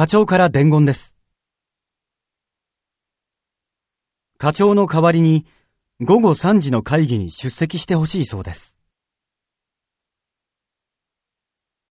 課長から伝言です。課長の代わりに午後3時の会議に出席してほしいそうです。